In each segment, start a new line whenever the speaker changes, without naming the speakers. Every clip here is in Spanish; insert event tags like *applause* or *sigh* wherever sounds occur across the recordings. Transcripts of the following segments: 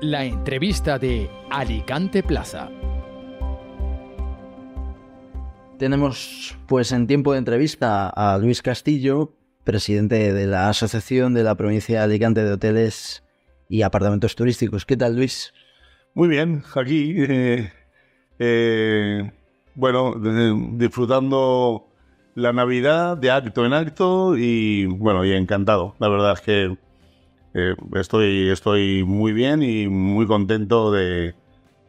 la entrevista de Alicante Plaza.
Tenemos pues en tiempo de entrevista a Luis Castillo, presidente de la Asociación de la Provincia de Alicante de Hoteles y Apartamentos Turísticos. ¿Qué tal, Luis?
Muy bien, aquí. eh, eh, bueno, de- disfrutando la Navidad de acto en acto y bueno, y encantado. La verdad es que eh, estoy, estoy muy bien y muy contento de,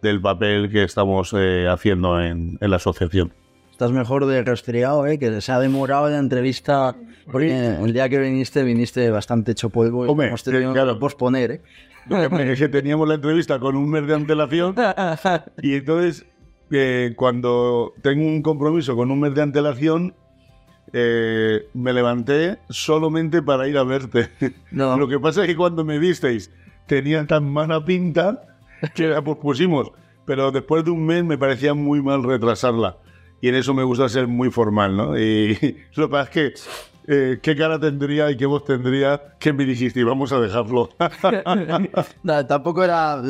del papel que estamos eh, haciendo en, en la asociación.
Estás mejor de resfriado, ¿eh? Que se ha demorado la entrevista. Porque el día que viniste, viniste bastante hecho polvo. y
Hombre,
hemos tenido
claro.
que posponer, ¿eh?
Que teníamos la entrevista con un mes de antelación *laughs* y entonces eh, cuando tengo un compromiso con un mes de antelación eh, me levanté solamente para ir a verte.
No. *laughs*
Lo que pasa es que cuando me visteis tenía tan mala pinta que la pospusimos, pero después de un mes me parecía muy mal retrasarla. Y en eso me gusta ser muy formal, ¿no? Y *laughs* lo que pasa es que, eh, ¿qué cara tendría y qué voz tendría que me dijiste, vamos a dejarlo? *laughs*
No, tampoco era.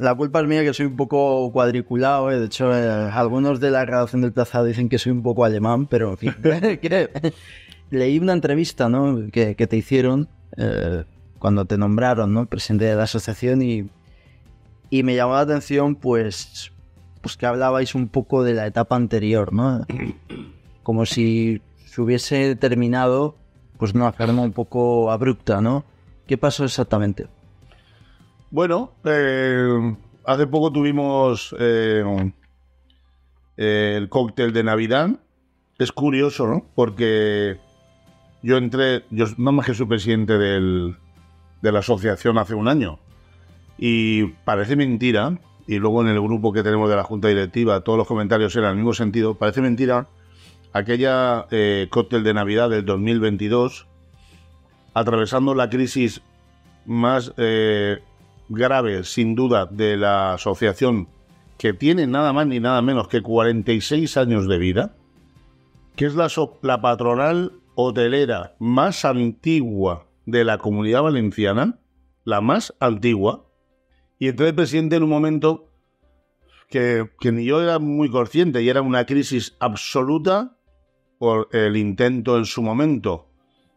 La culpa es mía que soy un poco cuadriculado. ¿eh? De hecho, eh, algunos de la redacción del Plaza dicen que soy un poco alemán, pero en fin. *laughs* *laughs* Leí una entrevista ¿no? que, que te hicieron eh, cuando te nombraron ¿no? presidente de la asociación y, y me llamó la atención pues, pues que hablabais un poco de la etapa anterior, ¿no? *coughs* Como si se hubiese terminado pues una forma un poco abrupta, ¿no? ¿Qué pasó exactamente?
Bueno, eh, hace poco tuvimos eh, el cóctel de Navidad. Es curioso, ¿no? Porque yo entré, yo no más que soy presidente de la asociación hace un año. Y parece mentira, y luego en el grupo que tenemos de la Junta Directiva, todos los comentarios eran el mismo sentido, parece mentira aquella eh, cóctel de Navidad del 2022, atravesando la crisis más grave, sin duda, de la asociación, que tiene nada más ni nada menos que 46 años de vida, que es la, patronal hotelera más antigua de la comunidad valenciana, la más antigua, y el presidente en un momento que, que ni yo era muy consciente y era una crisis absoluta por el intento en su momento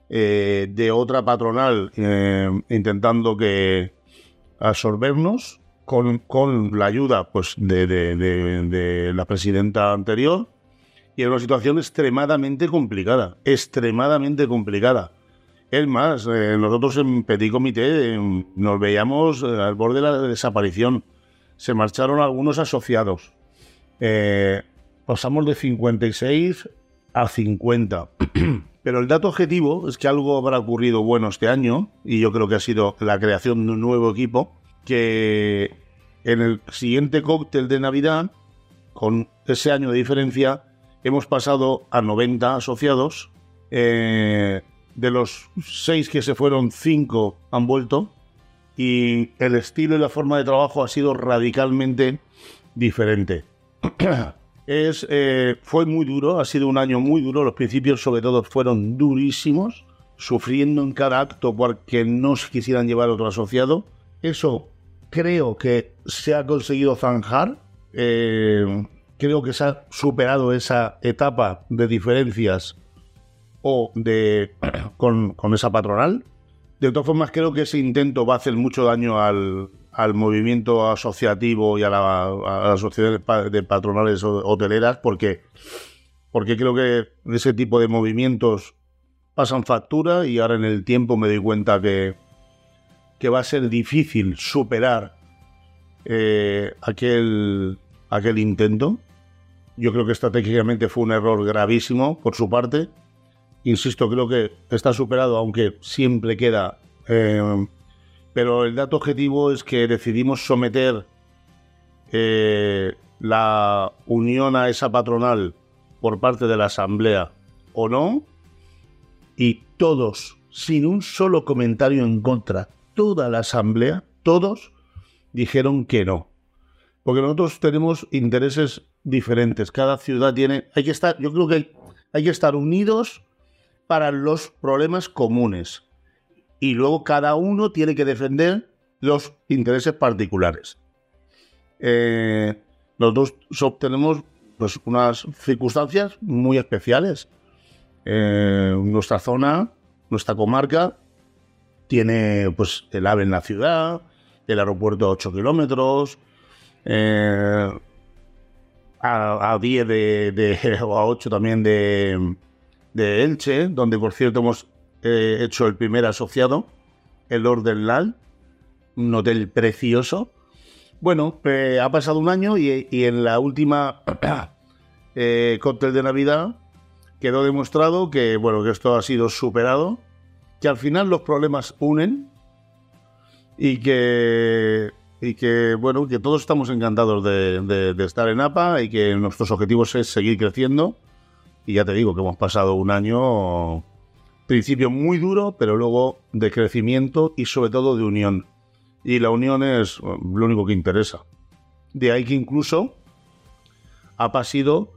eh, de otra patronal eh, intentando que absorbernos con, con la ayuda pues de, de- la presidenta anterior y era una situación extremadamente complicada, extremadamente complicada. Es más, eh, nosotros en Petit Comité eh, nos veíamos eh, al borde de la desaparición. Se marcharon algunos asociados. Eh, pasamos de 56 a 50. *clears throat* Pero el dato objetivo es que algo habrá ocurrido bueno este año, y yo creo que ha sido la creación de un nuevo equipo, que en el siguiente cóctel de Navidad, con ese año de diferencia, hemos pasado a 90 asociados. Eh, de los seis que se fueron, cinco han vuelto. Y el estilo y la forma de trabajo ha sido radicalmente diferente. *clears throat* *clears throat* Es, eh, fue muy duro, ha sido un año muy duro. Los principios, sobre todo, fueron durísimos, sufriendo en cada acto porque no se quisieran llevar otro asociado. Eso creo que se ha conseguido zanjar. Eh, creo que se ha superado esa etapa de diferencias o de con, con esa patronal. De todas formas, creo que ese intento va a hacer mucho daño al, al movimiento asociativo y a la, a la sociedad de pa- de patronales ho- hoteleras, porque, porque creo que ese tipo de movimientos pasan factura y ahora en el tiempo me doy cuenta que, que va a ser difícil superar eh, aquel, aquel intento. Yo creo que estratégicamente fue un error gravísimo por su parte. Insisto, creo que está superado, aunque siempre queda. eh, pero el dato objetivo es que decidimos someter eh, la unión a esa patronal por parte de la Asamblea o no, y todos, sin un solo comentario en contra, toda la Asamblea, todos dijeron que no. Porque nosotros tenemos intereses diferentes. Cada ciudad tiene. Hay que estar. Yo creo que hay, hay que estar unidos para los problemas comunes. Y luego cada uno tiene que defender los intereses particulares. Eh, nosotros obtenemos pues, unas circunstancias muy especiales. Eh, nuestra zona, nuestra comarca, tiene pues el AVE en la ciudad, el aeropuerto a 8 kilómetros, eh, a, 10 de, *laughs* o a 8 también de Elche, donde por cierto hemos eh, hecho el primer asociado, el Orden Lal, un hotel precioso. Bueno, eh, ha pasado un año y, en la última *coughs* eh, cóctel de Navidad quedó demostrado que, bueno, que esto ha sido superado, que al final los problemas unen y que, y que bueno, que todos estamos encantados de, de estar en APA y que nuestros objetivos es seguir creciendo y ya te digo que hemos pasado un año, principio muy duro, pero luego de crecimiento y sobre todo de unión. Y la unión es lo único que interesa. De ahí que incluso ha sido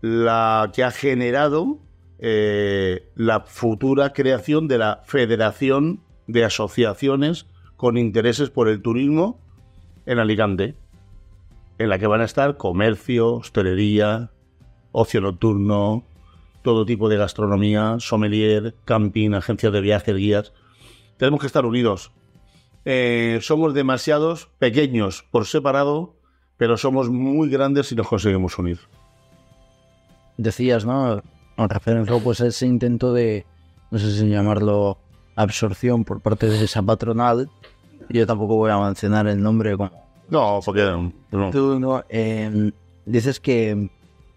la que ha generado eh, la futura creación de la Federación de Asociaciones con Intereses por el Turismo en Alicante, en la que van a estar comercio, hostelería, ocio nocturno, todo tipo de gastronomía, sommelier, camping, agencias de viajes, guías. Tenemos que estar unidos. Eh, somos demasiados pequeños por separado, pero somos muy grandes si nos conseguimos unir.
Decías, ¿no? En referencia pues a ese intento de, no sé si llamarlo absorción por parte de esa patronal. Yo tampoco voy a mencionar el nombre
No, porque...
No. Tú no, eh, dices que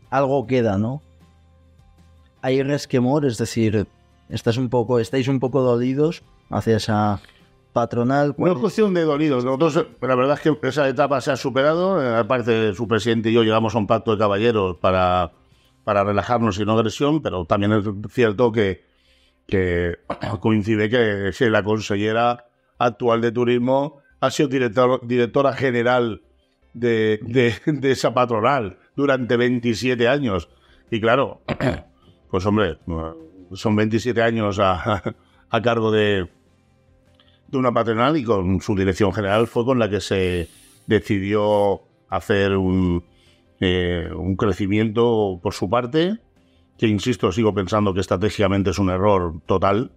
algo queda, ¿no? Hay resquemor, es decir, estás un poco, estáis un poco dolidos hacia esa patronal.
No es cuestión de dolidos. Nosotros, la verdad es que esa etapa se ha superado. Aparte, su presidente y yo llegamos a un pacto de caballeros para, para relajarnos y no agresión, pero también es cierto que, que *clears throat* coincide que, la consellera actual de turismo ha sido directora general de, de, esa patronal durante 27 años. Y claro, *clears throat* pues hombre, son 27 años a, *laughs* cargo de, una patronal y con su dirección general fue con la que se decidió hacer un, eh, un crecimiento por su parte, que insisto, sigo pensando que estratégicamente es un error total.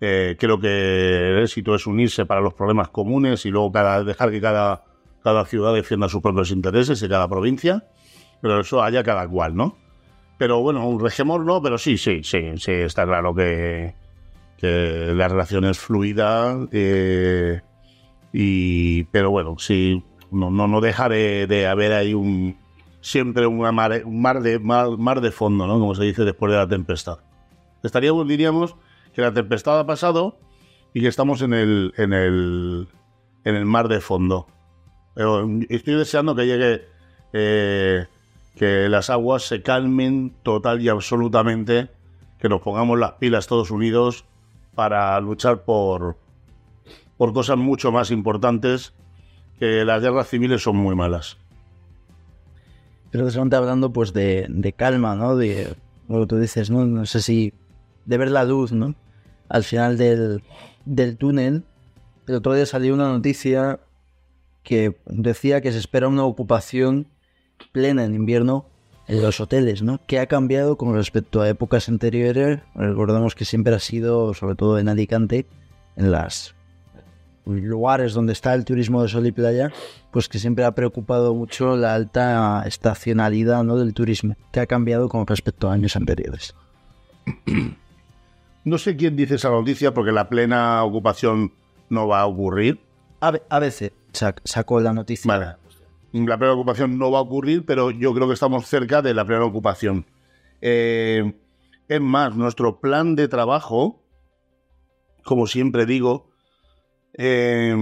Eh, creo que el éxito es unirse para los problemas comunes y luego dejar que cada ciudad defienda sus propios intereses y cada provincia pero eso haya cada cual, ¿no? Pero bueno, un regemor no, pero sí, sí, sí, sí, está claro que, que la relación es fluida, eh, y, pero bueno, sí, no, no, no deja de, haber ahí un siempre una un mar de, mar, de fondo, ¿no? Como se dice después de la tempestad. Estaríamos, diríamos, que la tempestad ha pasado y que estamos en el, en el, en el mar de fondo. Pero estoy deseando que llegue eh, que las aguas se calmen total y absolutamente, que nos pongamos las pilas todos unidos para luchar por, por cosas mucho más importantes, que las guerras civiles son muy malas.
Precisamente hablando pues de, calma, ¿no? De lo que tú dices, ¿no? No sé si de ver la luz, ¿no? Al final del, del túnel, pero todavía salió una noticia que decía que se espera una ocupación plena en invierno en los hoteles, ¿no? ¿Qué ha cambiado con respecto a épocas anteriores? Recordamos que siempre ha sido, sobre todo en Alicante, en los lugares donde está el turismo de sol y playa, pues que siempre ha preocupado mucho la alta estacionalidad ¿no? del turismo. ¿Qué ha cambiado con respecto a años anteriores?
No sé quién dice esa noticia porque la plena ocupación no va a ocurrir.
A, veces sacó la noticia.
Vale la plena ocupación no va a ocurrir, pero yo creo que estamos cerca de la plena ocupación. Eh, es más, nuestro plan de trabajo, como siempre digo, eh,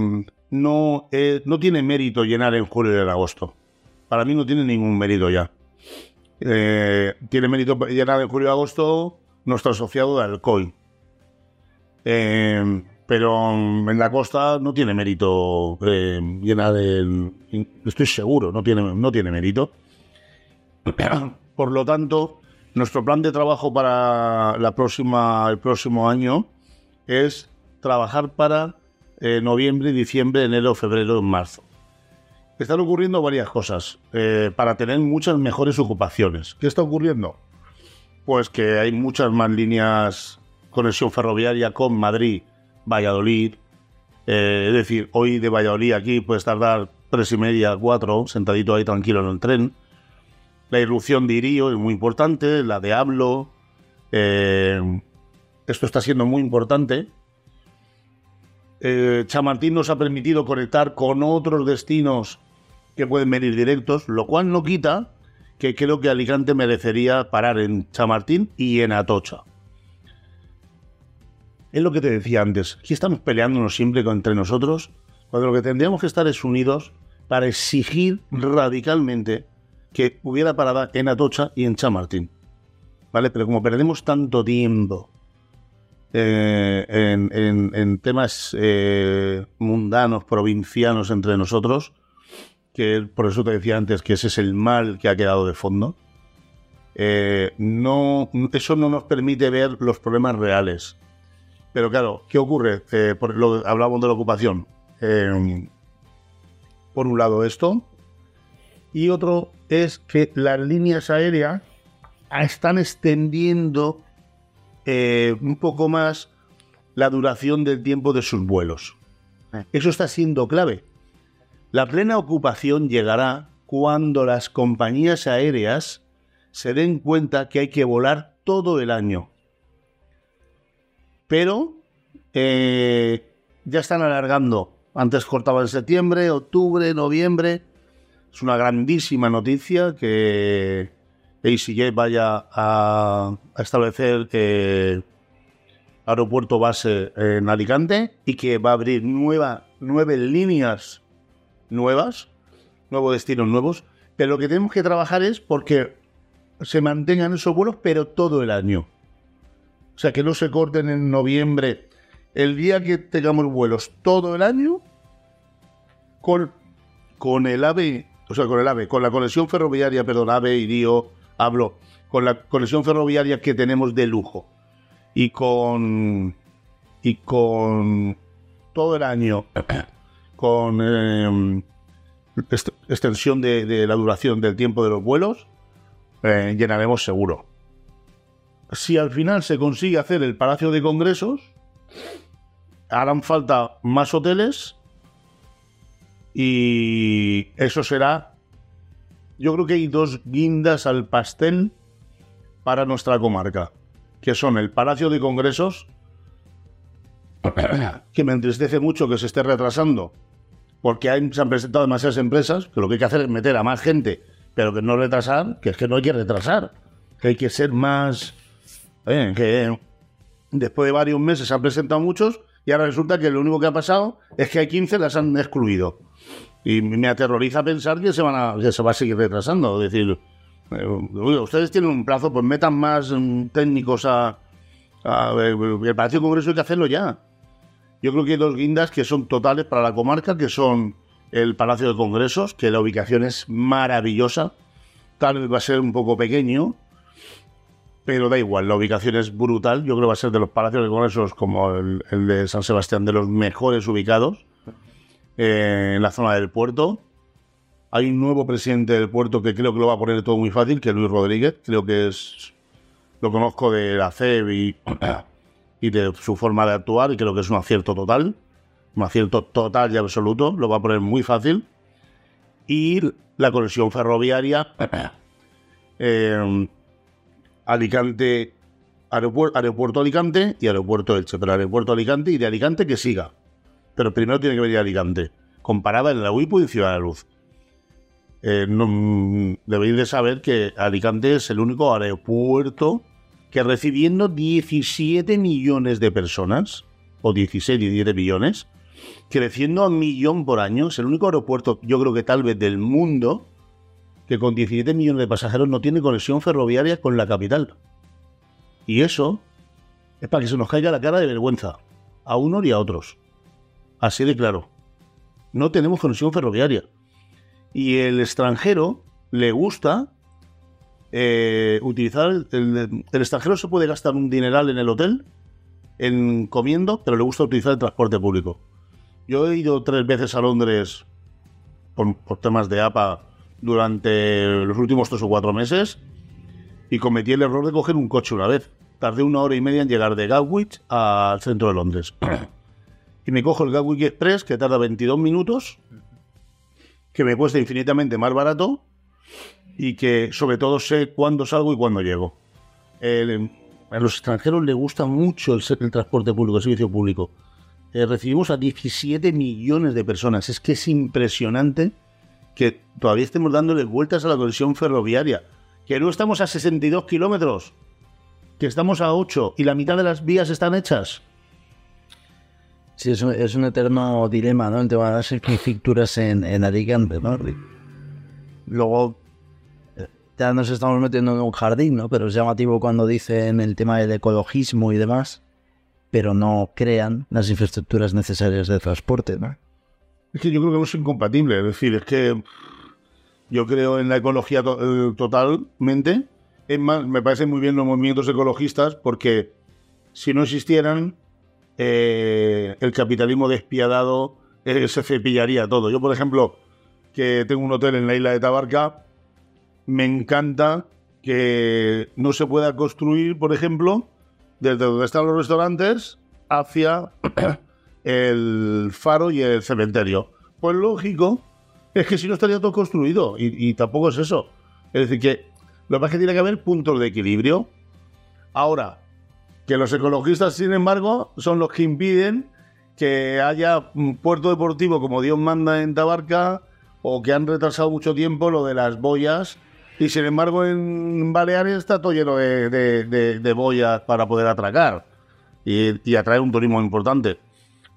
no, no tiene mérito llenar en julio y en agosto. Para mí no tiene ningún mérito ya. Eh, tiene mérito llenar en julio y agosto nuestro asociado de Alcoy. Eh, pero en la costa no tiene mérito eh, llena de... Estoy seguro, no tiene, no tiene mérito. *clears throat* Por lo tanto, nuestro plan de trabajo para la próxima, el próximo año es trabajar para eh, noviembre, diciembre, enero, febrero, marzo. Están ocurriendo varias cosas eh, para tener muchas mejores ocupaciones. ¿Qué está ocurriendo? Pues que hay muchas más líneas conexión ferroviaria con Madrid, Valladolid. Eh, es decir, hoy de Valladolid aquí puedes tardar tres y media, cuatro, sentadito ahí tranquilo en el tren. La irrupción de Irío es muy importante, la de Hablo. Eh, esto está siendo muy importante. Eh, Chamartín nos ha permitido conectar con otros destinos que pueden venir directos, lo cual no quita que creo que Alicante merecería parar en Chamartín y en Atocha. Es lo que te decía antes, aquí estamos peleándonos siempre entre nosotros, cuando lo que tendríamos que estar es unidos para exigir radicalmente que hubiera parada en Atocha y en Chamartín. ¿Vale? Pero como perdemos tanto tiempo eh, en, temas eh, mundanos, provincianos entre nosotros, que por eso te decía antes que ese es el mal que ha quedado de fondo. Eh, no, eso no nos permite ver los problemas reales. Pero claro, ¿qué ocurre? por lo, hablamos de la ocupación. por un lado esto. Y otro es que las líneas aéreas están extendiendo eh, un poco más la duración del tiempo de sus vuelos. Eh. Eso está siendo clave. La plena ocupación llegará cuando las compañías aéreas se den cuenta que hay que volar todo el año. Pero eh, ya están alargando. Antes cortaba en septiembre, octubre, noviembre. Es una grandísima noticia que ACJ vaya a, establecer eh, aeropuerto base en Alicante y que va a abrir nueve líneas nuevas, nuevos destinos nuevos. Pero lo que tenemos que trabajar es porque se mantengan esos vuelos, pero todo el año. O sea, que no se corten en noviembre. El día que tengamos vuelos todo el año, con, con el AVE, o sea, con el AVE, con la conexión ferroviaria, perdón, AVE, Irío, hablo con la conexión ferroviaria que tenemos de lujo y con y con todo el año *clears throat* con em, extensión de, la duración del tiempo de los vuelos eh, llenaremos seguro si al final se consigue hacer el palacio de congresos harán falta más hoteles y eso será yo creo que hay dos guindas al pastel para nuestra comarca, que son el Palacio de Congresos, *coughs* que me entristece mucho que se esté retrasando, porque hay, se han presentado demasiadas empresas, que lo que hay que hacer es meter a más gente, pero que no retrasar, que es que no hay que retrasar, que hay que ser más... Eh, que después de varios meses se han presentado muchos y ahora resulta que lo único que ha pasado es que hay 15 las han excluido. Y me aterroriza pensar que se, van a, se va a seguir retrasando. Es decir, eh, ustedes tienen un plazo, pues metan más mm, técnicos a, el Palacio Congreso hay que hacerlo ya. Yo creo que hay dos guindas que son totales para la comarca, que son el Palacio de Congresos, que la ubicación es maravillosa. Tal vez va a ser un poco pequeño, pero da igual, la ubicación es brutal. Yo creo que va a ser de los Palacios de Congresos como el de San Sebastián, de los mejores ubicados. Eh, en la zona del puerto. Hay un nuevo presidente del puerto que creo que lo va a poner todo muy fácil, que es Luis Rodríguez. Creo que es. Lo conozco de la CEB y, *clears throat* de su forma de actuar, y creo que es un acierto total. Un acierto total y absoluto. Lo va a poner muy fácil. Y la conexión ferroviaria. *clears throat* Eh, Alicante. Aeropuerto, Alicante y Aeropuerto Elche, pero Aeropuerto Alicante y de Alicante que siga pero primero tiene que venir Alicante, comparada en la UIPU y Ciudad de Luz. Eh, debéis de saber que Alicante es el único aeropuerto que recibiendo 17 millones de personas, o 16, 17 millones, creciendo a un millón por año, es el único aeropuerto, yo creo que tal vez del mundo, que con 17 millones de pasajeros no tiene conexión ferroviaria con la capital. Y eso es para que se nos caiga la cara de vergüenza, a unos y a otros. Así de claro. No tenemos conexión ferroviaria. Y el extranjero le gusta eh, utilizar. El, extranjero se puede gastar un dineral en el hotel, en comiendo, pero le gusta utilizar el transporte público. Yo he ido tres veces a Londres por, por temas de APA durante los últimos tres o cuatro meses y cometí el error de coger un coche una vez. Tardé una hora y media en llegar de Gatwick al centro de Londres. *clears throat* y me cojo el Gatwick Express, que tarda 22 minutos, que me cuesta infinitamente más barato y que sobre todo sé cuándo salgo y cuándo llego. A los extranjeros les gusta mucho el, el transporte público, el servicio público. Eh, recibimos a 17 millones de personas. Es que es impresionante que todavía estemos dándole vueltas a la conexión ferroviaria. Que no estamos a 62 kilómetros, que estamos a 8 y la mitad de las vías están hechas.
Sí, es un, eterno dilema, ¿no? El tema de las infraestructuras en, en Alicante, ¿no? Luego, eh, ya nos estamos metiendo en un jardín, ¿no? Pero es llamativo cuando dicen el tema del ecologismo y demás, pero no crean las infraestructuras necesarias de transporte, ¿no?
Es que yo creo que no es incompatible. Es decir, es que yo creo en la ecología eh, totalmente. Es más, me parecen muy bien los movimientos ecologistas porque si no existieran, eh, el capitalismo despiadado eh, se cepillaría todo. Yo, por ejemplo, que tengo un hotel en la isla de Tabarca, me encanta que no se pueda construir, por ejemplo, desde donde están los restaurantes hacia el faro y el cementerio. Pues lógico, es que si no estaría todo construido y, tampoco es eso. Es decir, que lo es que tiene que haber puntos de equilibrio. Ahora, que los ecologistas, sin embargo, son los que impiden que haya un puerto deportivo como Dios manda en Tabarca o que han retrasado mucho tiempo lo de las boyas y sin embargo en Baleares está todo lleno de, boyas para poder atracar y atraer un turismo importante.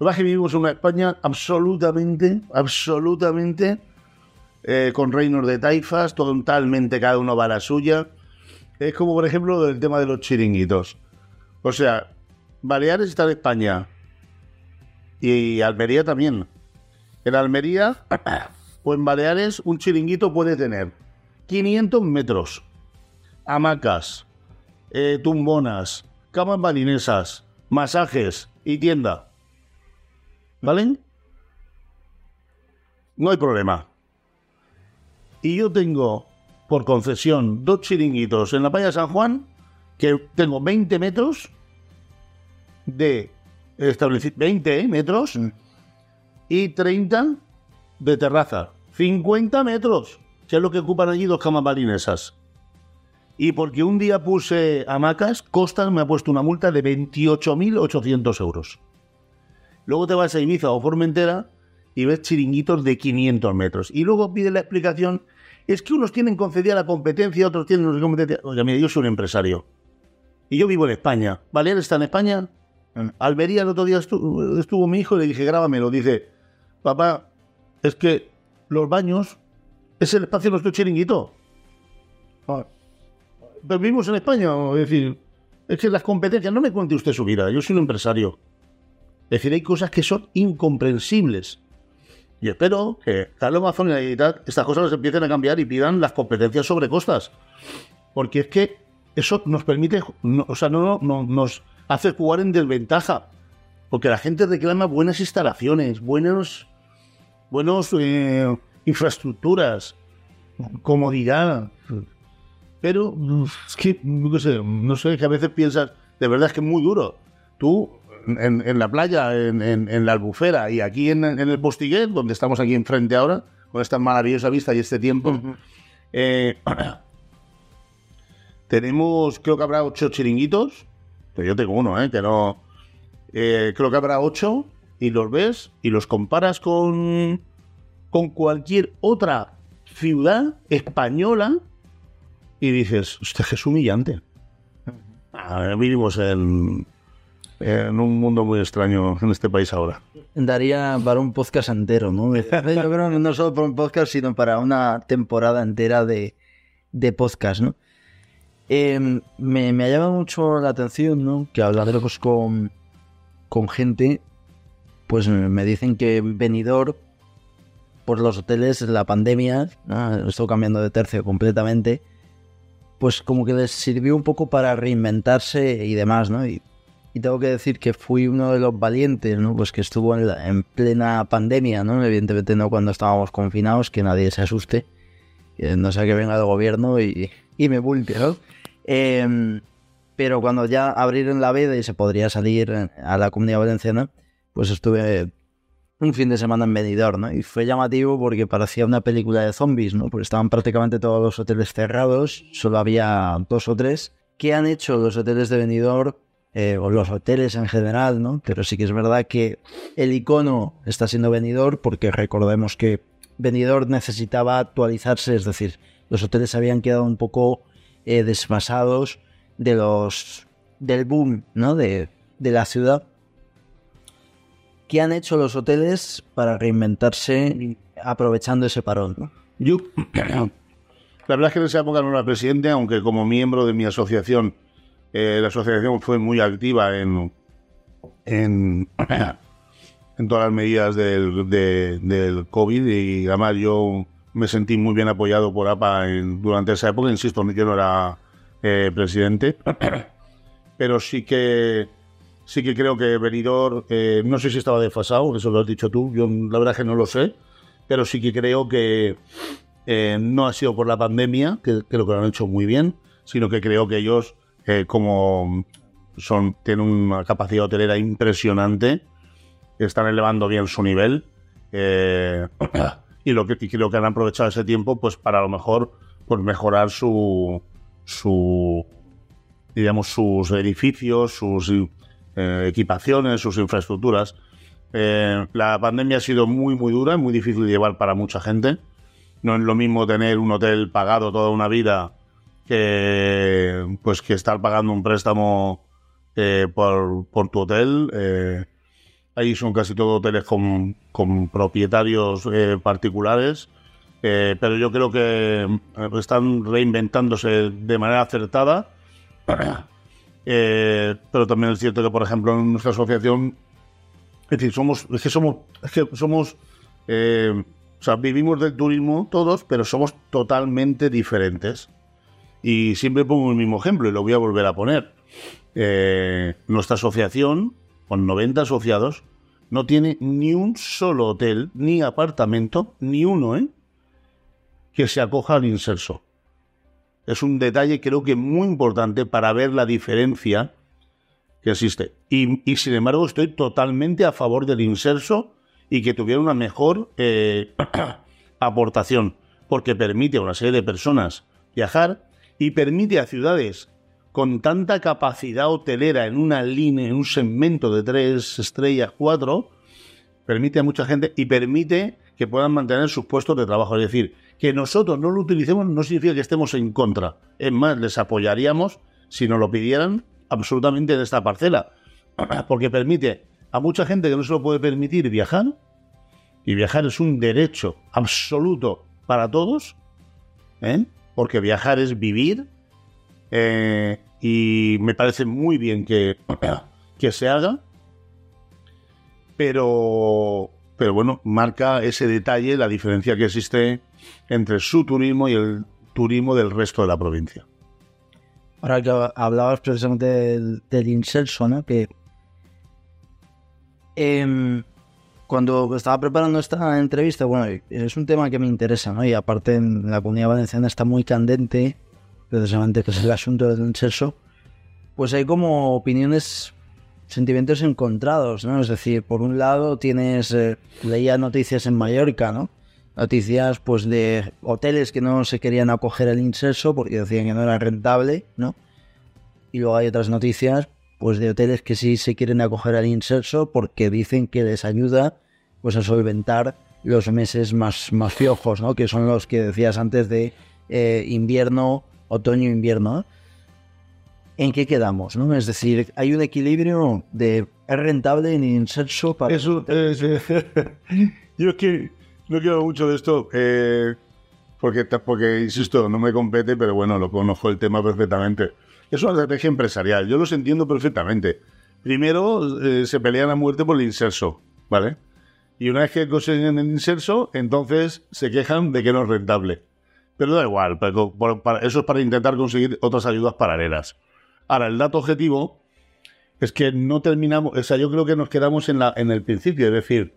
Lo que vivimos en una España absolutamente, absolutamente eh, con reinos de taifas, totalmente cada uno va a la suya. Es como, por ejemplo, el tema de los chiringuitos. O sea, Baleares está en España y Almería también. En Almería *coughs* o en Baleares un chiringuito puede tener 500 metros, hamacas, eh, tumbonas, camas balinesas, masajes y tienda. ¿Vale? No hay problema. Y yo tengo por concesión dos chiringuitos en la playa de San Juan que tengo 20 metros de establecimiento, 20 metros y 30 de terraza. 50 metros, que es lo que ocupan allí dos camas balinesas. Y porque un día puse hamacas, Costas me ha puesto una multa de 28.800 euros. Luego te vas a Ibiza o Formentera y ves chiringuitos de 500 metros. Y luego pide la explicación, es que unos tienen concedida la competencia, otros tienen sé competencia. Oiga, mira, yo soy un empresario. Y yo vivo en España. ¿Baleares está en España? Almería el otro día estu- estuvo, mi hijo y le dije, grábamelo. Dice, papá, es que los baños es el espacio de nuestro chiringuito. Ah, Pero vivimos en España, es decir, es que las competencias, no me cuente usted su vida, yo soy un empresario. Es decir, hay cosas que son incomprensibles. Y espero que Carlos Amazonia y tal, estas cosas las empiecen a cambiar y pidan las competencias sobre costas. Porque es que eso nos permite, o sea, no, no- no- nos hace jugar en desventaja. Porque la gente reclama buenas instalaciones, buenos, buenos eh, infraestructuras, comodidad. Pero es que, no sé, no sé, que a veces piensas, de verdad es que es muy duro. Tú, en, en la playa, en, en- en la albufera y aquí en, el Postiguet, donde estamos aquí enfrente ahora, con esta maravillosa vista y este tiempo, eh, *clears throat* tenemos, creo que habrá ocho chiringuitos, pero yo tengo uno, ¿eh? que no... eh, creo que habrá ocho y los ves y los comparas con, con cualquier otra ciudad española y dices, usted es humillante. Ah, vivimos en, en un mundo muy extraño en este país ahora.
Daría para un podcast entero, ¿no? *laughs* Yo creo que no solo para un podcast, sino para una temporada entera de, de podcast, ¿no? Eh, me, me ha llamado mucho la atención, ¿no? Que hablarlos con, con gente, pues me dicen que venidor por los hoteles, la pandemia, ¿no? estoy cambiando de tercio completamente, pues como que les sirvió un poco para reinventarse y demás, ¿no? Y y tengo que decir que fui uno de los valientes, ¿no? Pues que estuvo en, plena pandemia, ¿no? Evidentemente no cuando estábamos confinados, que nadie se asuste, que no sea que venga el gobierno y, me vulgue, ¿no? Em, pero cuando ya abrieron la veda y se podría salir a la comunidad valenciana, pues estuve un fin de semana en Benidorm, ¿no? Y fue llamativo porque parecía una película de zombies, ¿no? Porque estaban prácticamente todos los hoteles cerrados, solo había dos o tres. ¿Qué han hecho los hoteles de Benidorm? Eh, o los hoteles en general, ¿no? Pero sí que es verdad que el icono está siendo Benidorm porque recordemos que Benidorm necesitaba actualizarse, es decir, los hoteles habían quedado un poco eh, desfasados de los del boom, ¿no? De, de la ciudad. ¿Qué han hecho los hoteles para reinventarse aprovechando ese parón? ¿no?
Yo, *clears throat* la verdad es que en esa época no era presidente, aunque como miembro de mi asociación, eh, la asociación fue muy activa en, *clears throat* en, todas las medidas del, de- del COVID y además yo me sentí muy bien apoyado por APA durante esa época. Insisto, yo no era eh, presidente, *clears throat* pero sí que sí que creo que Benidorm, eh, no sé si estaba desfasado, eso lo has dicho tú, yo la verdad es que no lo sé, pero sí que creo que eh, no ha sido por la pandemia, que creo que lo han hecho muy bien, sino que creo que ellos, eh, como son, tienen una capacidad hotelera impresionante, están elevando bien su nivel eh, *clears throat* y lo que creo que han aprovechado ese tiempo pues para a lo mejor pues mejorar su su digamos sus edificios, sus eh, equipaciones, sus infraestructuras. La pandemia ha sido muy muy dura, muy difícil de llevar para mucha gente. No es lo mismo tener un hotel pagado toda una vida que pues que estar pagando un préstamo eh, por, por tu hotel. Eh, ahí son casi todos hoteles con, con propietarios eh, particulares. Pero yo creo que están reinventándose de manera acertada. *clears throat* Pero también es cierto que, por ejemplo, en nuestra asociación, es decir, somos, es que somos, es que somos, o sea, vivimos del turismo todos, pero somos totalmente diferentes. Y siempre pongo el mismo ejemplo y lo voy a volver a poner. Eh, nuestra asociación, con 90 asociados, no tiene ni un solo hotel, ni apartamento, ni uno, ¿eh? Que se acoja al inserso. Es un detalle creo que muy importante para ver la diferencia que existe. Y, sin embargo estoy totalmente a favor del inserso y que tuviera una mejor eh, *clears throat* aportación, porque permite a una serie de personas viajar y permite a ciudades con tanta capacidad hotelera en una línea, en un segmento de tres estrellas, cuatro, permite a mucha gente y permite que puedan mantener sus puestos de trabajo. Es decir, que nosotros no lo utilicemos no significa que estemos en contra. Es más, les apoyaríamos si nos lo pidieran absolutamente de esta parcela. *clears throat* Porque permite a mucha gente que no se lo puede permitir viajar, y viajar es un derecho absoluto para todos, ¿eh? Porque viajar es vivir, eh, y me parece muy bien que, que se haga, pero, pero bueno, marca ese detalle, la diferencia que existe entre su turismo y el turismo del resto de la provincia.
Ahora que hablabas precisamente del, del inserso, ¿no? Que eh, cuando estaba preparando esta entrevista, bueno, es un tema que me interesa, ¿no? Y aparte en la comunidad valenciana está muy candente, precisamente que es el asunto del inserso, pues hay como opiniones, sentimientos encontrados, ¿no? Es decir, por un lado tienes, eh, leía noticias en Mallorca, ¿no? noticias pues de hoteles que no se querían acoger al inserso porque decían que no era rentable, ¿no? Y luego hay otras noticias pues de hoteles que sí se quieren acoger al inserso porque dicen que les ayuda pues a solventar los meses más, más fiojos, ¿no? Que son los que decías antes de eh, invierno, otoño, invierno. ¿no? ¿En qué quedamos, no? Es decir, hay un equilibrio de es rentable en inserso para
Eso es, *laughs* yo es que no quiero mucho de esto, eh, porque, porque, insisto, no me compete, pero bueno, lo conozco el tema perfectamente. Es una estrategia empresarial, yo los entiendo perfectamente. Primero, eh, se pelean a muerte por el inserso, ¿vale? Y una vez que consiguen el inserso, entonces se quejan de que no es rentable. Pero da igual, eso es para intentar conseguir otras ayudas paralelas. Ahora, el dato objetivo es que no terminamos, o sea, yo creo que nos quedamos en, la, en el principio, es decir,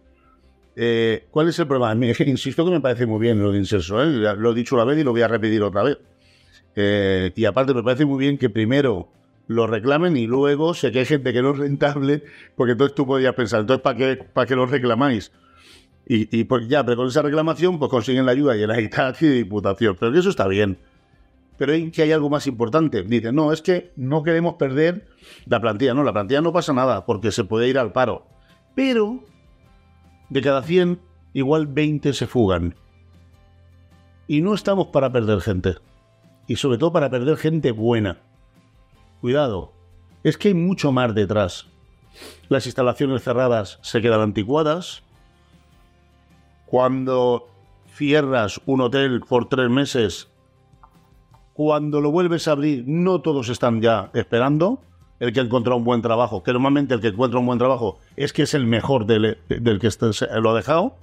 eh, ¿cuál es el problema? *laughs* Insisto que me parece muy bien lo de Inserso, ¿eh? Lo he dicho una vez y lo voy a repetir otra vez. Eh, y aparte me parece muy bien que primero lo reclamen y luego se quejen de que no es rentable, porque entonces tú podías pensar, entonces ¿para qué, para qué lo reclamáis? Y, y pues ya, pero con esa reclamación pues consiguen la ayuda y el Habitat y Diputación, pero que eso está bien. Pero hay que hay algo más importante. Dicen, no, es que no queremos perder la plantilla. No, la plantilla no pasa nada, porque se puede ir al paro. Pero de cada 100, igual 20 se fugan. Y no estamos para perder gente. Y sobre todo para perder gente buena. Cuidado, es que hay mucho más detrás. Las instalaciones cerradas se quedan anticuadas. Cuando cierras un hotel por tres meses, cuando lo vuelves a abrir, no todos están ya esperando. El que ha encontrado un buen trabajo, que normalmente el que encuentra un buen trabajo es que es el mejor del, del que este- lo ha dejado.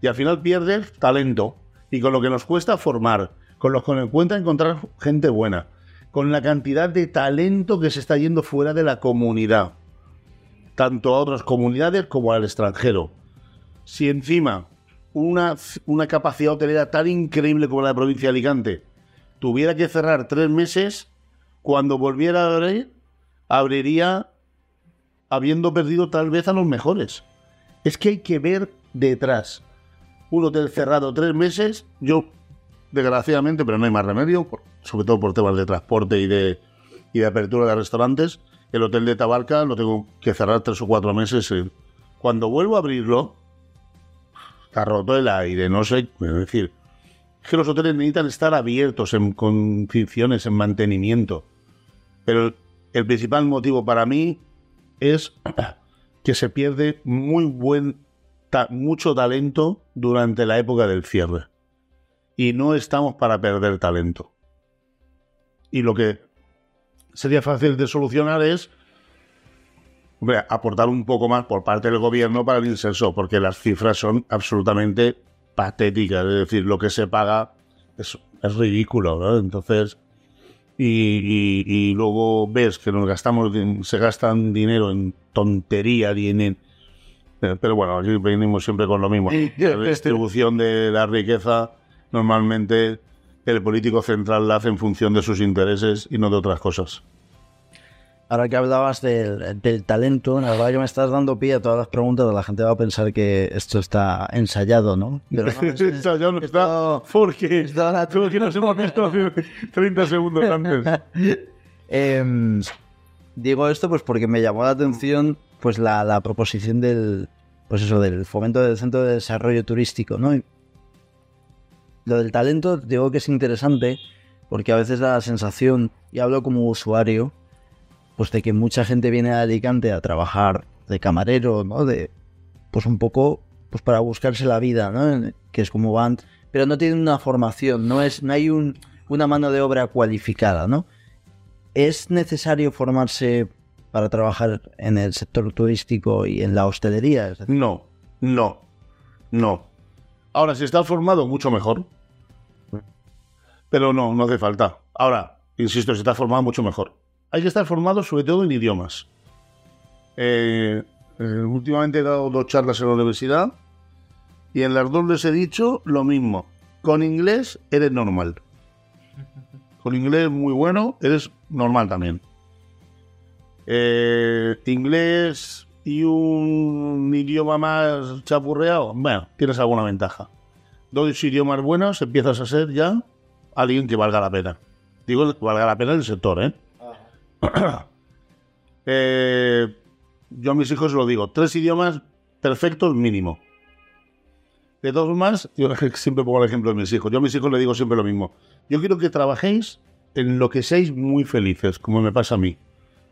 Y al final pierdes talento. Y con lo que nos cuesta formar, con lo que cuesta encontrar gente buena, con la cantidad de talento que se está yendo fuera de la comunidad, tanto a otras comunidades como al extranjero. Si encima una, una capacidad hotelera tan increíble como la de provincia de Alicante tuviera que cerrar tres meses, cuando volviera a abrir, abriría habiendo perdido tal vez a los mejores. Es que hay que ver detrás. Un hotel cerrado tres meses, yo, desgraciadamente, pero no hay más remedio, sobre todo por temas de transporte y de, apertura de restaurantes, el hotel de Tabarca lo tengo que cerrar tres o cuatro meses. Cuando vuelvo a abrirlo, está roto el aire, no sé, es decir, que los hoteles necesitan estar abiertos en condiciones, en mantenimiento. Pero el, principal motivo para mí es *clears throat* que se pierde muy buen, mucho talento durante la época del cierre. Y no estamos para perder talento. Y lo que sería fácil de solucionar es hombre, aportar un poco más por parte del gobierno para el inserso, porque las cifras son absolutamente patéticas. Es decir, lo que se paga es, es ridículo, ¿no? Entonces, y, y- y luego ves que nos gastamos, se gastan dinero en tontería, en- eh, pero bueno, aquí venimos siempre con lo mismo. La distribución de la riqueza, normalmente el político central la hace en función de sus intereses y no de otras cosas.
Ahora que hablabas del, del talento, la verdad que me estás dando pie a todas las preguntas. La gente va a pensar que esto está ensayado, ¿no? Pero no, *laughs* es-
Esto ya no está, porque,
natural.
porque nos hemos visto hace 30 segundos antes. *laughs*
Em, digo esto pues porque me llamó la atención pues la, la proposición del pues eso del fomento del centro de desarrollo turístico, ¿no? Y lo del talento digo que es interesante porque a veces da la sensación y hablo como usuario pues de que mucha gente viene a Alicante a trabajar de camarero, ¿no? De pues un poco pues para buscarse la vida, ¿no? Que es como van, pero no tienen una formación, no es no hay un, una mano de obra cualificada, ¿no? ¿Es necesario formarse para trabajar en el sector turístico y en la hostelería?
No, no, no. Ahora, si estás formado, mucho mejor. Pero no, no hace falta. Ahora, insisto, si estás formado, mucho mejor. Hay que estar formado sobre todo en idiomas. Eh, eh, últimamente he dado dos charlas en la universidad y en las dos les he dicho lo mismo. Con inglés eres normal. Con inglés muy bueno, eres normal también. Eh, inglés y un idioma más chapurreado, bueno, tienes alguna ventaja. Dos idiomas buenos, empiezas a ser ya alguien que valga la pena. Digo, que valga la pena en el sector, ¿eh? Eh, yo a mis hijos lo digo, tres idiomas perfectos mínimo. De todos más, yo *laughs* siempre pongo el ejemplo de mis hijos. Yo a mis hijos les digo siempre lo mismo. Yo quiero que trabajéis en lo que seáis muy felices, como me pasa a mí.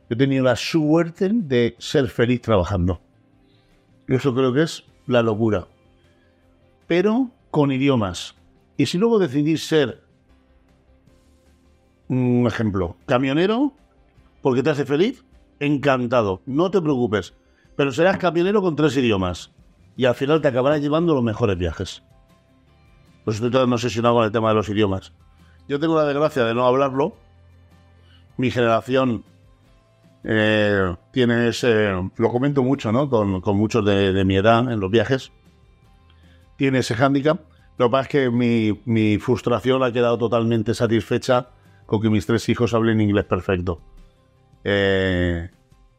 Yo he tenido la suerte de ser feliz trabajando. Y eso creo que es la locura. Pero con idiomas. Y si luego decidís ser, un ejemplo, camionero, porque te hace feliz, encantado. No te preocupes. Pero serás camionero con tres idiomas. Y al final te acabarás llevando los mejores viajes. Pues estoy tan obsesionado con el tema de los idiomas. Yo tengo la desgracia de no hablarlo. Mi generación eh, tienes, eh, lo comento mucho, ¿no? Con, con muchos de, de mi edad en los viajes. Tiene ese hándicap. Lo que pasa es que mi, mi frustración ha quedado totalmente satisfecha con que mis tres hijos hablen inglés perfecto. Eh,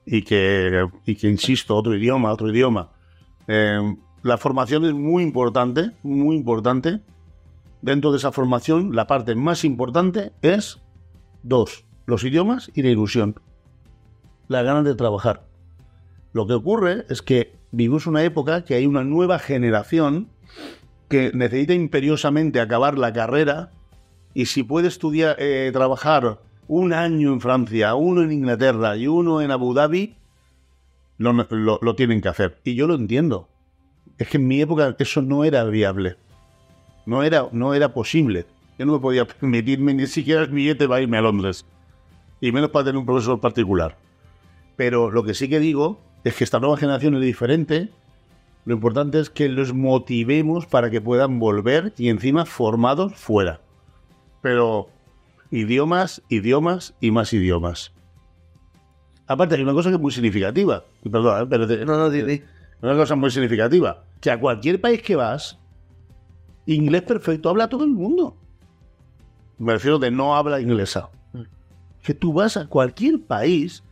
y, que, y que, insisto, otro idioma, otro idioma. Eh, la formación es muy importante, muy importante. Dentro de esa formación, la parte más importante es dos, los idiomas y la ilusión. La ganas de trabajar. Lo que ocurre es que vivimos una época que hay una nueva generación que necesita imperiosamente acabar la carrera y si puede estudiar, eh, trabajar un año en Francia, uno en Inglaterra y uno en Abu Dhabi, lo, lo, tienen que hacer. Y yo lo entiendo. Es que en mi época eso no era viable. No era, no era posible. Yo no me podía permitirme ni siquiera el billete para irme a Londres. Y menos para tener un profesor particular. Pero lo que sí que digo es que esta nueva generación es diferente. Lo importante es que los motivemos para que puedan volver y encima formados fuera. Pero idiomas, idiomas y más idiomas. Aparte hay una cosa que es muy significativa. Perdón, ¿eh? pero
no, no,
una cosa muy significativa. Que a cualquier país que vas, inglés perfecto habla todo el mundo. Me refiero de no habla inglesa. Que tú vas a cualquier país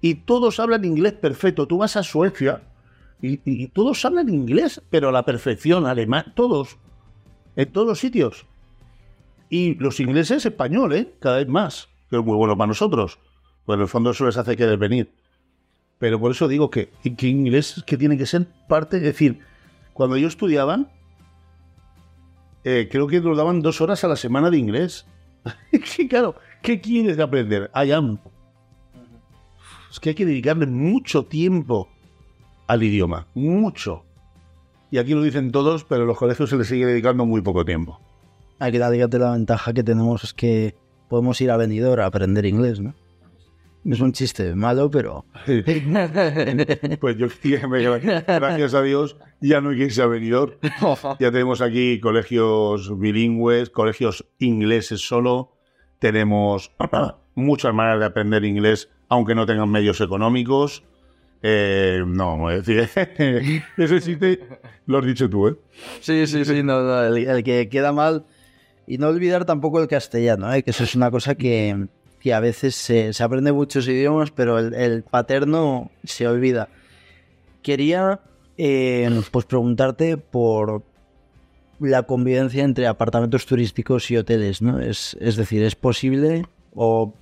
y todos hablan inglés perfecto. Tú vas a Suecia y, y todos hablan inglés, pero a la perfección, alemán, todos. En todos los sitios. Y los ingleses español, ¿eh? Cada vez más. Que es muy bueno para nosotros. Pues en el fondo eso les hace querer venir. Pero por eso digo que, que inglés que tiene que ser parte. Es decir, cuando yo estudiaba, eh, creo que nos daban dos horas a la semana de inglés. *laughs* sí, claro, ¿qué quieres aprender? I. Es que hay que dedicarle mucho tiempo al idioma. Mucho. Y aquí lo dicen todos, pero a los colegios se les sigue dedicando muy poco tiempo.
Aquí la, la ventaja que tenemos es que podemos ir a Benidorm a aprender inglés, ¿no? Es un chiste malo, pero. *laughs*
pues yo gracias a Dios, ya no hay que irse a Benidorm. *laughs* Ya tenemos aquí colegios bilingües, colegios ingleses solo. Tenemos *clears throat* muchas maneras de aprender inglés, aunque no tengan medios económicos. Eh, no, es decir, *laughs* ese chiste lo has dicho tú, ¿eh?
Sí, sí, sí, no, no, el, el, que queda mal. Y no olvidar tampoco el castellano, ¿eh? que eso es una cosa que, que a veces se, aprende muchos idiomas, pero el, el paterno se olvida. Quería eh, pues preguntarte por la convivencia entre apartamentos turísticos y hoteles, ¿no? Es, es decir, ¿es posible o,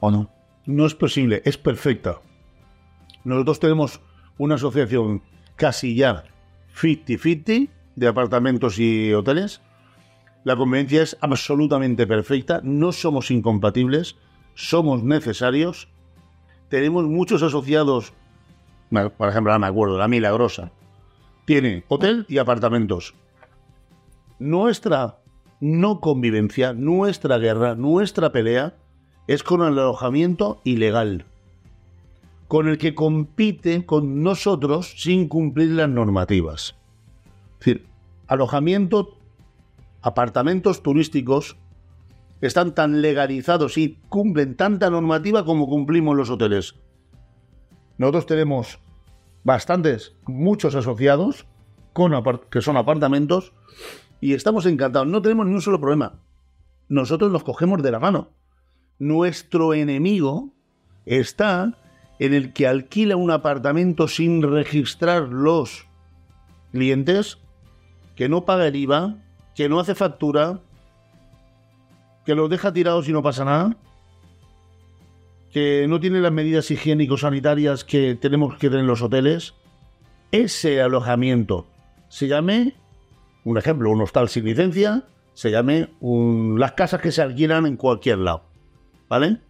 o no?
No es posible, es perfecta. Nosotros tenemos una asociación casi ya 50-50 de apartamentos y hoteles. La convivencia es absolutamente perfecta, no somos incompatibles, somos necesarios. Tenemos muchos asociados, por ejemplo, ahora me acuerdo, la Milagrosa, tiene hotel y apartamentos. Nuestra no convivencia, nuestra guerra, nuestra pelea es con el alojamiento ilegal con el que compite con nosotros sin cumplir las normativas. Es decir, alojamiento, apartamentos turísticos están tan legalizados y cumplen tanta normativa como cumplimos los hoteles. Nosotros tenemos bastantes, muchos asociados con que son apartamentos y estamos encantados. No tenemos ni un solo problema. Nosotros los cogemos de la mano. Nuestro enemigo está en el que alquila un apartamento sin registrar los clientes, que no paga el IVA, que no hace factura, que los deja tirados y no pasa nada, que no tiene las medidas higiénico-sanitarias que tenemos que tener en los hoteles, ese alojamiento se llame, un ejemplo, un hostal sin licencia, se llame un, las casas que se alquilan en cualquier lado. ¿Vale?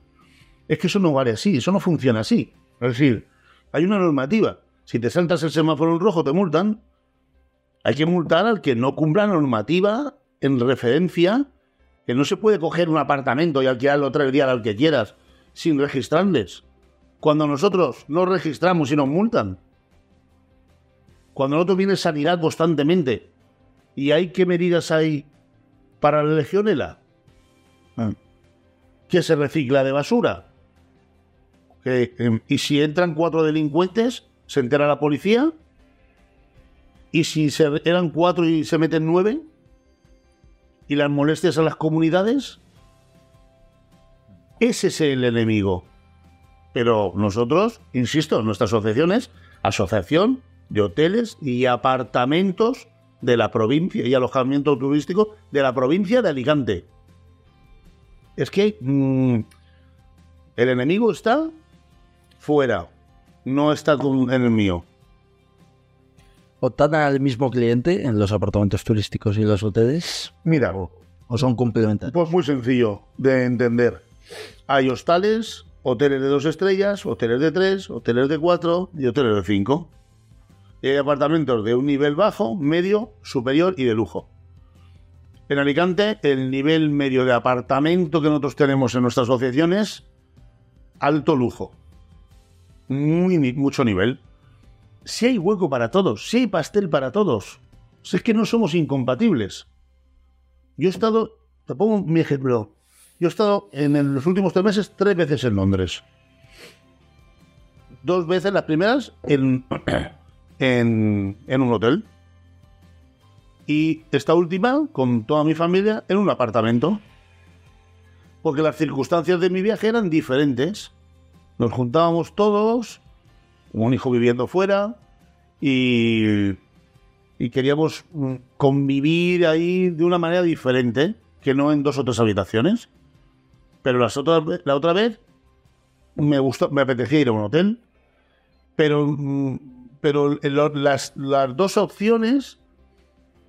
Es que eso no vale así, eso no funciona así. Es decir, hay una normativa. Si te saltas el semáforo en rojo, te multan. Hay que multar al que no cumpla la normativa en referencia que no se puede coger un apartamento y alquilarlo tres días al que quieras sin registrarles. Cuando nosotros no registramos y nos multan. Cuando nosotros viene sanidad constantemente. ¿Y hay qué medidas hay para la legionela? ¿Que se recicla de basura? em, ¿y si entran cuatro delincuentes, se entera la policía? ¿Y si se, eran cuatro y se meten nueve? ¿Y las molestias a las comunidades? Ese es el enemigo. Pero nosotros, insisto, nuestra asociación es Asociación de Hoteles y Apartamentos de la provincia y alojamiento turístico de la provincia de Alicante. Es que mm, el enemigo está fuera, no está en el mío.
¿Optan al mismo cliente en los apartamentos turísticos y los hoteles?
Mira,
¿O son complementarios?
pues muy sencillo de entender. Hay hostales, hoteles de dos estrellas, hoteles de tres, hoteles de cuatro y hoteles de cinco. Y hay apartamentos de un nivel bajo, medio, superior y de lujo. En Alicante, el nivel medio de apartamento que nosotros tenemos en nuestras asociaciones, alto lujo. Muy, mucho nivel. Si hay hueco para todos, si hay pastel para todos. Si es que no somos incompatibles. Yo he estado, te pongo mi ejemplo. Yo he estado en los últimos tres meses tres veces en Londres. Dos veces, las primeras, en, *coughs* en, en un hotel. Y esta última, con toda mi familia, en un apartamento. Porque las circunstancias de mi viaje eran diferentes. Nos juntábamos todos, un hijo viviendo fuera, y, y queríamos mm, convivir ahí de una manera diferente, que no en dos o tres habitaciones. Pero las otras, la otra vez me gustó, me apetecía ir a un hotel, pero, mm, pero las, las dos opciones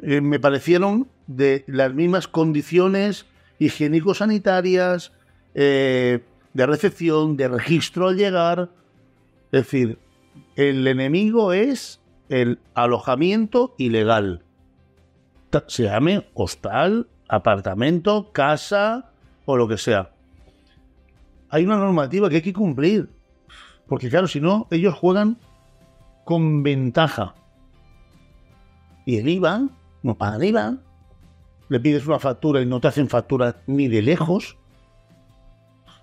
eh, me parecieron de las mismas condiciones higiénico-sanitarias, eh, de recepción, de registro al llegar. Es decir, el enemigo es el alojamiento ilegal. Se llame hostal, apartamento, casa o lo que sea. Hay una normativa que hay que cumplir. Porque claro, si no, ellos juegan con ventaja. Y el IVA, no pagan IVA. Le pides una factura y no te hacen factura ni de lejos.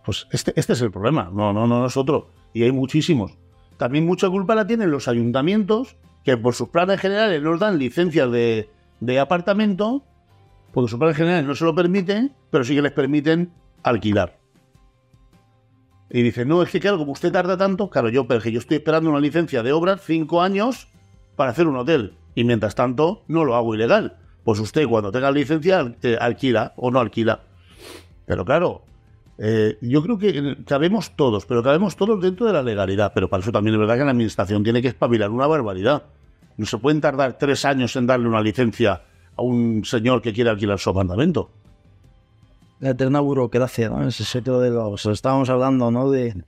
Pues este, este es el problema. No, no, no, no es otro. Y hay muchísimos. También mucha culpa la tienen los ayuntamientos, que por sus planes generales nos dan licencias de, apartamento, porque sus planes generales no se lo permiten, pero sí que les permiten alquilar. Y dicen, no, es que claro, como usted tarda tanto, claro, yo, pero yo estoy esperando una licencia de obras cinco años para hacer un hotel. Y mientras tanto, no lo hago ilegal. Pues usted, cuando tenga licencia, eh, alquila o no alquila. Pero claro, eh, yo creo que cabemos todos, pero cabemos todos dentro de la legalidad. Pero para eso también es verdad que la administración tiene que espabilar una barbaridad. No se pueden tardar tres años en darle una licencia a un señor que quiere alquilar su apartamento.
La eterna burocracia, ¿no? Ese es otro de los... Estábamos hablando, ¿no? De,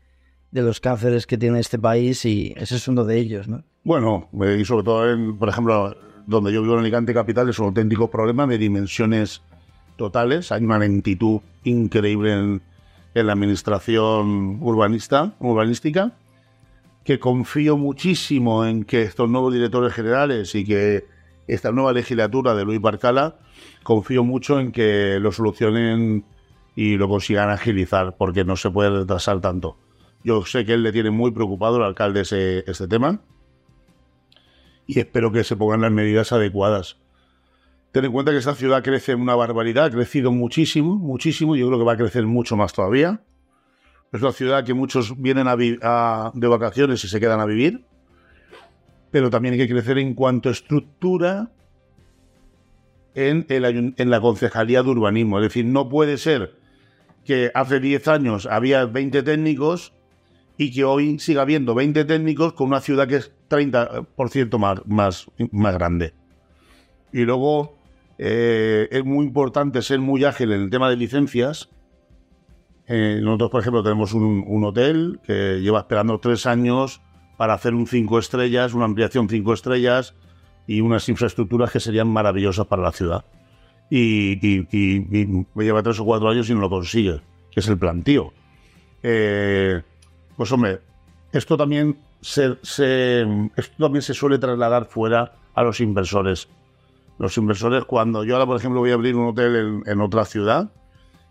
de los cánceres que tiene este país y ese es uno de ellos, ¿no?
Bueno, eh, y sobre todo, en, por ejemplo, donde yo vivo en Alicante Capital es un auténtico problema de dimensiones totales. Hay una lentitud increíble en, en la administración urbanista, urbanística, que confío muchísimo en que estos nuevos directores generales y que esta nueva legislatura de Luis Barcala, confío mucho en que lo solucionen y lo consigan agilizar, porque no se puede retrasar tanto. Yo sé que él le tiene muy preocupado al alcalde ese, este tema y espero que se pongan las medidas adecuadas. Ten en cuenta que esta ciudad crece una barbaridad, ha crecido muchísimo, muchísimo, yo creo que va a crecer mucho más todavía. Es una ciudad que muchos vienen de vacaciones y se quedan a vivir, pero también hay que crecer en cuanto a estructura en, en la concejalía de urbanismo. Es decir, no puede ser que hace 10 años había 20 técnicos y que hoy siga habiendo 20 técnicos con una ciudad que es 30% más, más, más grande. Y luego eh, es muy importante ser muy ágil en el tema de licencias. Eh, nosotros, por ejemplo, tenemos un, un hotel que lleva esperando tres años para hacer un 5 estrellas, una ampliación 5 estrellas y unas infraestructuras que serían maravillosas para la ciudad. Y, y- y- y me lleva tres o cuatro años y no lo consigue, que es el plantío. Eh, pues hombre, esto también se, se- esto también se suele trasladar fuera a los inversores. Los inversores, cuando yo ahora, por ejemplo, voy a abrir un hotel en, en otra ciudad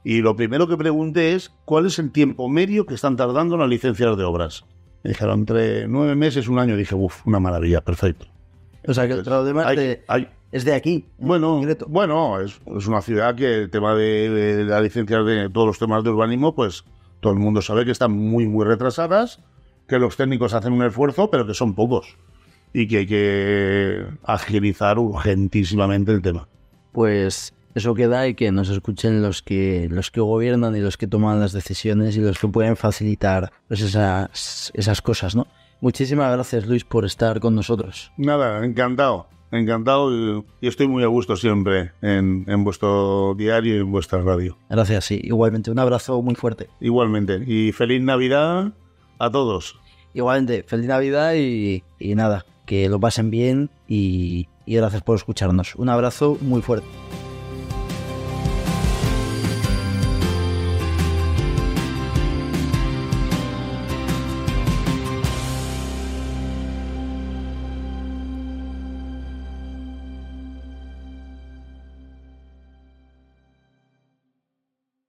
Y lo primero que pregunté es, ¿cuál es el tiempo medio que están tardando en las licencias de obras? Me dijeron, entre nueve meses, un año. dije, uff, una maravilla, perfecto.
O sea, que el problema
Hay-
de-
hay-
es de aquí.
bueno, bueno es, es una ciudad que el tema de, de las licencias de todos los temas de urbanismo, pues todo el mundo sabe que están muy, muy retrasadas, que los técnicos hacen un esfuerzo, pero que son pocos. Y que hay que agilizar urgentísimamente el tema.
Pues eso queda y que nos escuchen los que los que gobiernan y los que toman las decisiones y los que pueden facilitar pues, esas, esas cosas, ¿no? Muchísimas gracias, Luis, por estar con nosotros.
Nada, encantado, encantado y, estoy muy a gusto siempre en, en vuestro diario y en vuestra radio.
Gracias, sí. Igualmente, un abrazo muy fuerte.
Igualmente, y feliz Navidad a todos.
Igualmente, feliz Navidad y, y nada, que lo pasen bien y, y gracias por escucharnos. Un abrazo muy fuerte.